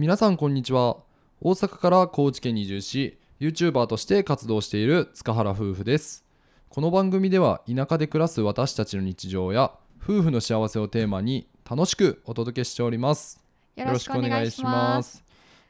皆さんこんにちは。大阪から高知県に移住し YouTuber として活動している塚原夫婦です。この番組では田舎で暮らす私たちの日常や夫婦の幸せをテーマに楽しくお届けしております。よろしくお願いします。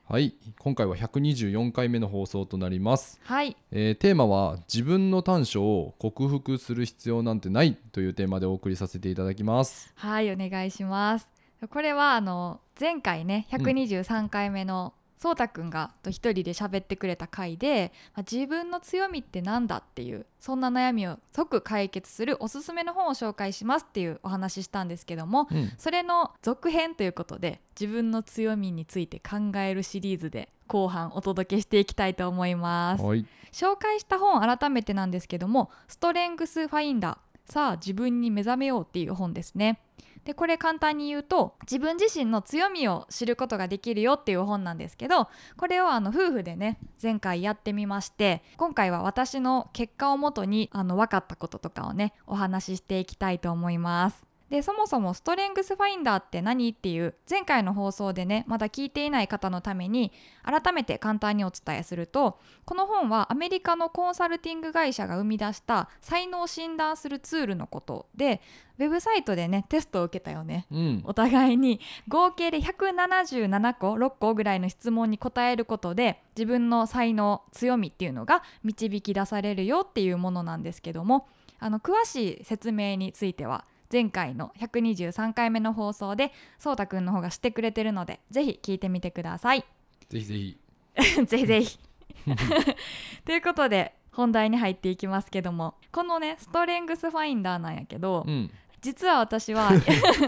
はい。今回は124回目の放送となります、はい、えーテーマは自分の短所を克服する必要なんてないというテーマでお送りさせていただきます。はい、お願いします。これはあの前回ね、123回目のそうたくんがと一人で喋ってくれた回で、まあ自分の強みってなんだっていうそんな悩みを即解決するおすすめの本を紹介しますっていうお話ししたんですけども、うんそれの続編ということで自分の強みについて考えるシリーズで後半お届けしていきたいと思います。はい紹介した本改めてなんですけども「ストレングスファインダーさあ自分に目覚めよう」っていう本ですね。でこれ簡単に言うと自分自身の強みを知ることができるよっていう本なんですけどこれをあの夫婦でね前回やってみまして今回は私の結果をもとにあの分かったこととかをねお話ししていきたいと思います。でそもそもストレングスファインダーって何？っていう前回の放送でねまだ聞いていない方のために改めて簡単にお伝えするとこの本はアメリカのコンサルティング会社が生み出した才能を診断するツールのことでウェブサイトでねテストを受けたよね。うん。お互いに合計で177個6個ぐらいの質問に答えることで自分の才能強みっていうのが導き出されるよっていうものなんですけどもあの詳しい説明については前回の123回目の放送でそうたくんの方がしてくれてるのでぜひ聞いてみてください。ぜひぜひ ぜひぜひ。ということで本題に入っていきますけどもこのねストレングスファインダーなんやけど、うん実は私は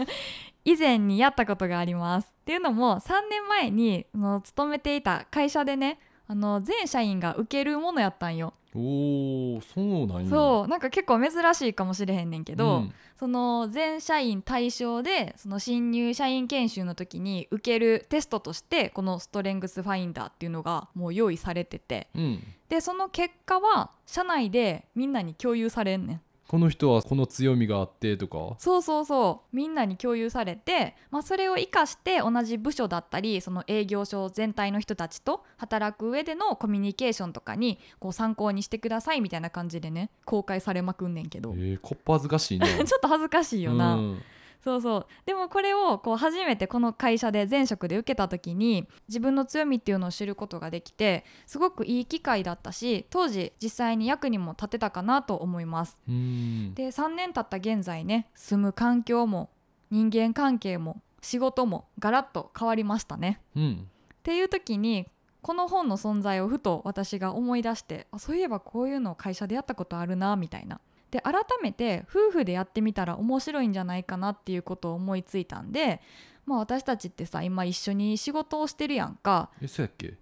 以前にやったことがあります。っていうのも3年前にその勤めていた会社でねあの全社員が受けるものやったんよ。おおそうなんや。そうなんか結構珍しいかもしれへんねんけど、うん。その全社員対象でその新入社員研修の時に受けるテストとしてこのストレングスファインダーっていうのがもう用意されててうん。でその結果は社内でみんなに共有されんねん。この人はこの強みがあってとか？そうそうそう。みんなに共有されて、まあ、それを生かして同じ部署だったりその営業所全体の人たちと働く上でのコミュニケーションとかにこう参考にしてくださいみたいな感じでね公開されまくんねんけど、えー、こっぱずかしいな。ちょっと恥ずかしいよな、うんそうそうでもこれをこう初めてこの会社で前職で受けた時に自分の強みっていうのを知ることができてすごくいい機会だったし当時実際に役にも立てたかなと思いますうんで3年経った現在ね住む環境も人間関係も仕事もガラッと変わりましたね。うんっていう時にこの本の存在をふと私が思い出してあそういえばこういうのを会社でやったことあるなみたいな。で改めて夫婦でやってみたら面白いんじゃないかなっていうことを思いついたんで、まあ、私たちってさ今一緒に仕事をしてるやんか。えそうやっけ？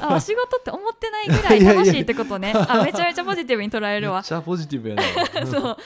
あ仕事って思ってないぐらい楽しいってことね。あめちゃめちゃポジティブに捉えるわ。めっちゃポジティブやな。そう。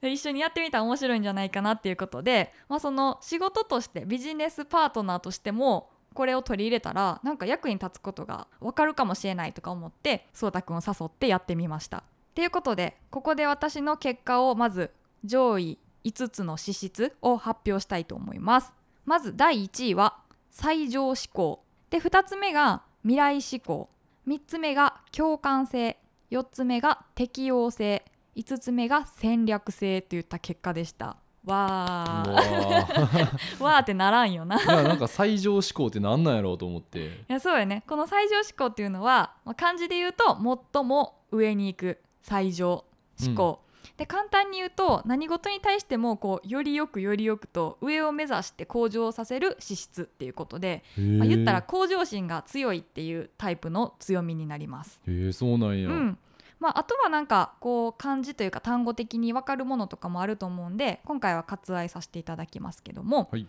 で一緒にやってみたら面白いんじゃないかなっていうことで、まあ、その仕事としてビジネスパートナーとしてもこれを取り入れたらなんか役に立つことが分かるかもしれないとか思ってそうたくんを誘ってやってみました。ということでここで私の結果をまず上位5つの資質を発表したいと思います。まず第1位は最上思考で2つ目が未来思考3つ目が共感性。4つ目が適応性。5つ目が戦略性。といった結果でした。わうー。わ わーってならんよな。いいやなんか最上志向ってなんなんやろうと思って。やそうよね。この最上思考っていうのは、まあ、漢字で言うと最も上に行く最上思考、で簡単に言うと何事に対してもこうよりよくよりよくと上を目指して向上させる資質っていうことで、まあ、言ったら向上心が強いっていうタイプの強みになります。へえそうなんや、うん。まあ、あとはなんかこう漢字というか単語的に分かるものとかもあると思うんで今回は割愛させていただきますけどもはい。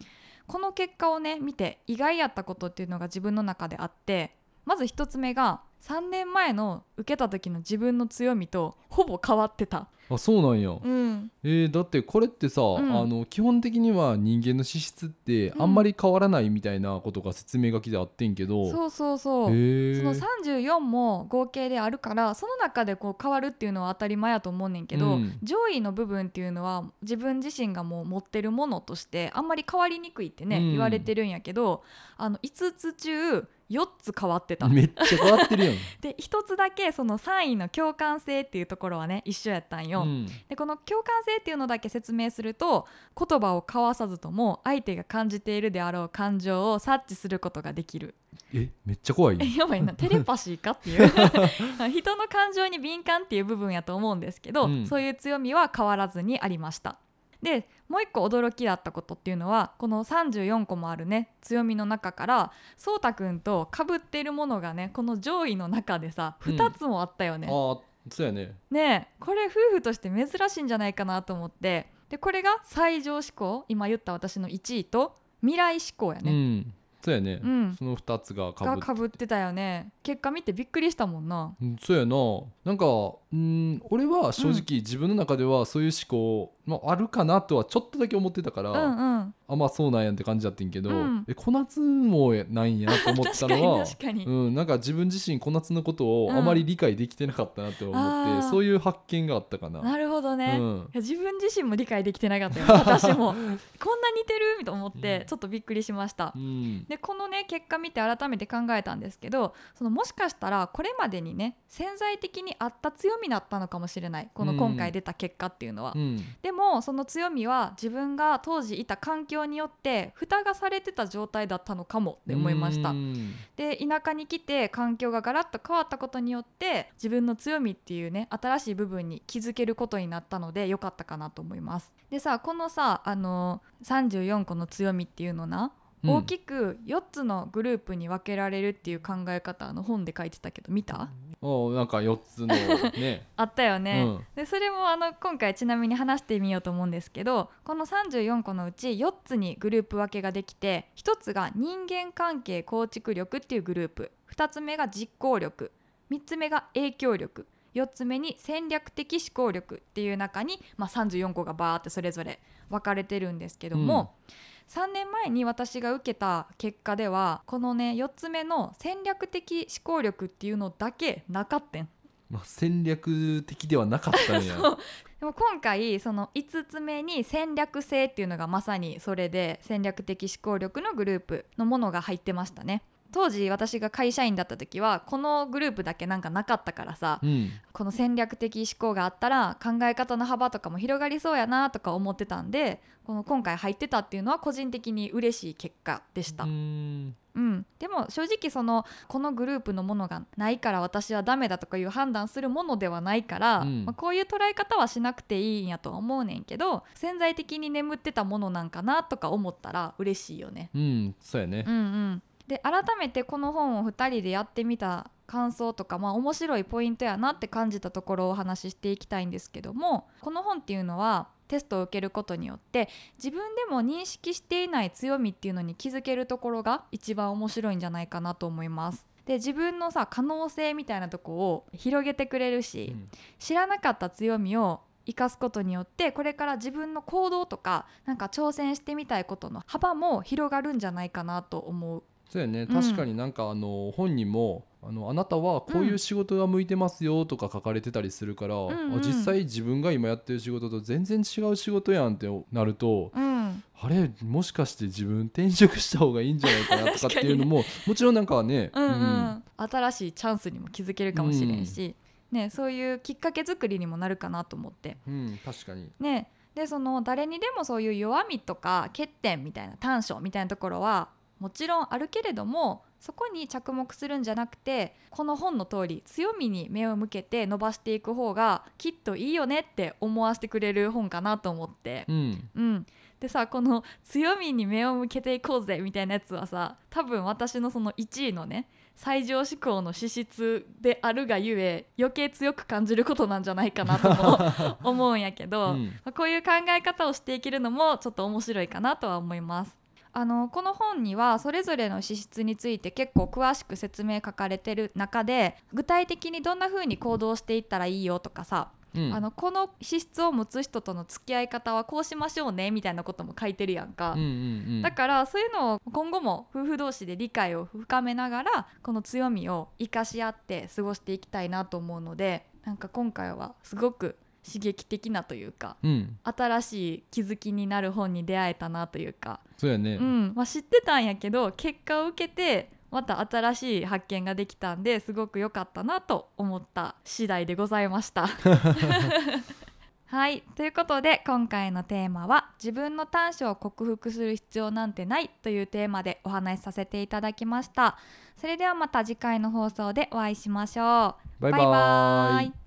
この結果をね見て意外やったことっていうのが自分の中であってまず一つ目が3年前の受けた時の自分の強みとほぼ変わってた。あそうなんや、うん、えーだってこれってさ、ん。あの基本的には人間の資質ってうん。あんまり変わらないみたいなことが説明書きであってんけど、そうそうそう。へえその34も合計であるからその中でこう変わるっていうのは当たり前やと思うねんけど、うん。上位の部分っていうのは自分自身がもう持ってるものとしてあんまり変わりにくいってね、うん。言われてるんやけどあの5つ中4つ変わってた。めっちゃ変わってるやん、で1つだけその3位の共感性っていうところはね一緒やったんよ。うん。でこの共感性っていうのだけ説明すると言葉を交わさずとも相手が感じているであろう感情を察知することができる。えめっちゃ怖いえ やばいな。テレパシーかっていう。人の感情に敏感っていう部分やと思うんですけど、うん。そういう強みは変わらずにありました。でもう一個驚きだったことっていうのはこの34個もあるね強みの中からそうたくんと被っているものがねこの上位の中でさうん。2つもあったよね、ああそうやね。ねえこれ夫婦として珍しいんじゃないかなと思って。でこれが最上志向今言った私の1位と未来志向やうね、ん。そうやね、うん。その2つがかぶがっててたよね。結果見てびっくりしたもんな。うんそうやな。なんかうん俺は正直自分の中ではそういう思考、まあ、あるかなとはちょっとだけ思ってたから、うんうん。あまあそうなんやんって感じだってんけど、うん。え小夏もないんやなと思ってたのはうん、なんか自分自身小夏のことをうん。あまり理解できてなかったなって思って、あー。そういう発見があったかな。なるほどね、うん。自分自身も理解できてなかった。よ 私も。こんな似てると思ってうん。ちょっとびっくりしました、うん。でこのね結果見て改めて考えたんですけどそのもしかしたらこれまでにね潜在的にあった強みだったのかもしれない。この今回出た結果っていうのは、うん。でもその強みは自分が当時いた環境によって蓋がされてた状態だったのかもって思いました。うん。で田舎に来て環境がガラッと変わったことによって自分の強みっていうね新しい部分に気づけることになったので良かったかなと思います。でさこのさあの34個の強みっていうのな、うん。大きく4つのグループに分けられるっていう考え方の本で書いてたけど見た？おなんか4つの ね。あったよね、うん。でそれもあの今回ちなみに話してみようと思うんですけどこの34個のうち4つにグループ分けができて1つが人間関係構築力っていうグループ。2つ目が実行力。3つ目が影響力4つ目に戦略的思考力っていう中に、まあ、34個がバーってそれぞれ分かれてるんですけども、3年前に私が受けた結果ではこのね4つ目の戦略的思考力っていうのだけなかったん。まあ、戦略的ではなかったんや。そう。でも今回その5つ目に戦略性っていうのがまさにそれで戦略的思考力のグループのものが入ってましたね当時私が会社員だった時はこのグループだけなんかなかったからさうん。この戦略的思考があったら考え方の幅とかも広がりそうやなとか思ってたんでこの今回入ってたっていうのは個人的に嬉しい結果でした。う。ん。うん、でも正直そのこのグループのものがないから私はダメだとかいう判断するものではないから、うん。まあ、こういう捉え方はしなくていいんやとは思うねんけど潜在的に眠ってたものなんかなとか思ったら嬉しいよね。うん。そうやね。うんうん、で改めてこの本を2人でやってみた感想とか、まあ、面白いポイントやなって感じたところをお話ししていきたいんですけどもこの本っていうのはテストを受けることによって自分でも認識していない強みっていうのに気づけるところが一番面白いんじゃないかなと思います。で自分のさ可能性みたいなとこを広げてくれるし、うん知らなかった強みを生かすことによってこれから自分の行動とかなんか挑戦してみたいことの幅も広がるんじゃないかなと思う。そうやね。ん。確かになんかあの本にもあのあなたはこういう仕事が向いてますよとか書かれてたりするから、んうん。あ実際自分が今やってる仕事と全然違う仕事やんってなるとうん、あれもしかして自分転職した方がいいんじゃないかなとかっていうのも もちろんなんかね、うんうん。新しいチャンスにも気づけるかもしれんし、ね、そういうきっかけ作りにもなるかなと思って。うんうん確かに。ね、でその誰にでもそういう弱みとか欠点みたいな短所みたいなところはもちろんあるけれどもそこに着目するんじゃなくてこの本の通り強みに目を向けて伸ばしていく方がきっといいよねって思わせてくれる本かなと思ってう。んうん、でさこの強みに目を向けていこうぜみたいなやつはさ多分私のその1位のね最上志向の資質であるがゆえ余計強く感じることなんじゃないかなとも 思うんやけど、うんまあこういう考え方をしていけるのもちょっと面白いかなとは思います。あのこの本にはそれぞれの資質について結構詳しく説明書かれてる中で具体的にどんな風に行動していったらいいよとかさ、うんあのこの資質を持つ人との付き合い方はこうしましょうねみたいなことも書いてるやんか。うんうんうんだからそういうのを今後も夫婦同士で理解を深めながらこの強みを生かし合って過ごしていきたいなと思うのでなんか今回はすごく刺激的なというかうん。新しい気づきになる本に出会えたなというか、そうやね、うん。まあ、知ってたんやけど結果を受けてまた新しい発見ができたんですごく良かったなと思った次第でございました。はい。ということで今回のテーマは「自分の短所を克服する必要なんてない」というテーマでお話しさせていただきました。それではまた次回の放送でお会いしましょう。バイバイ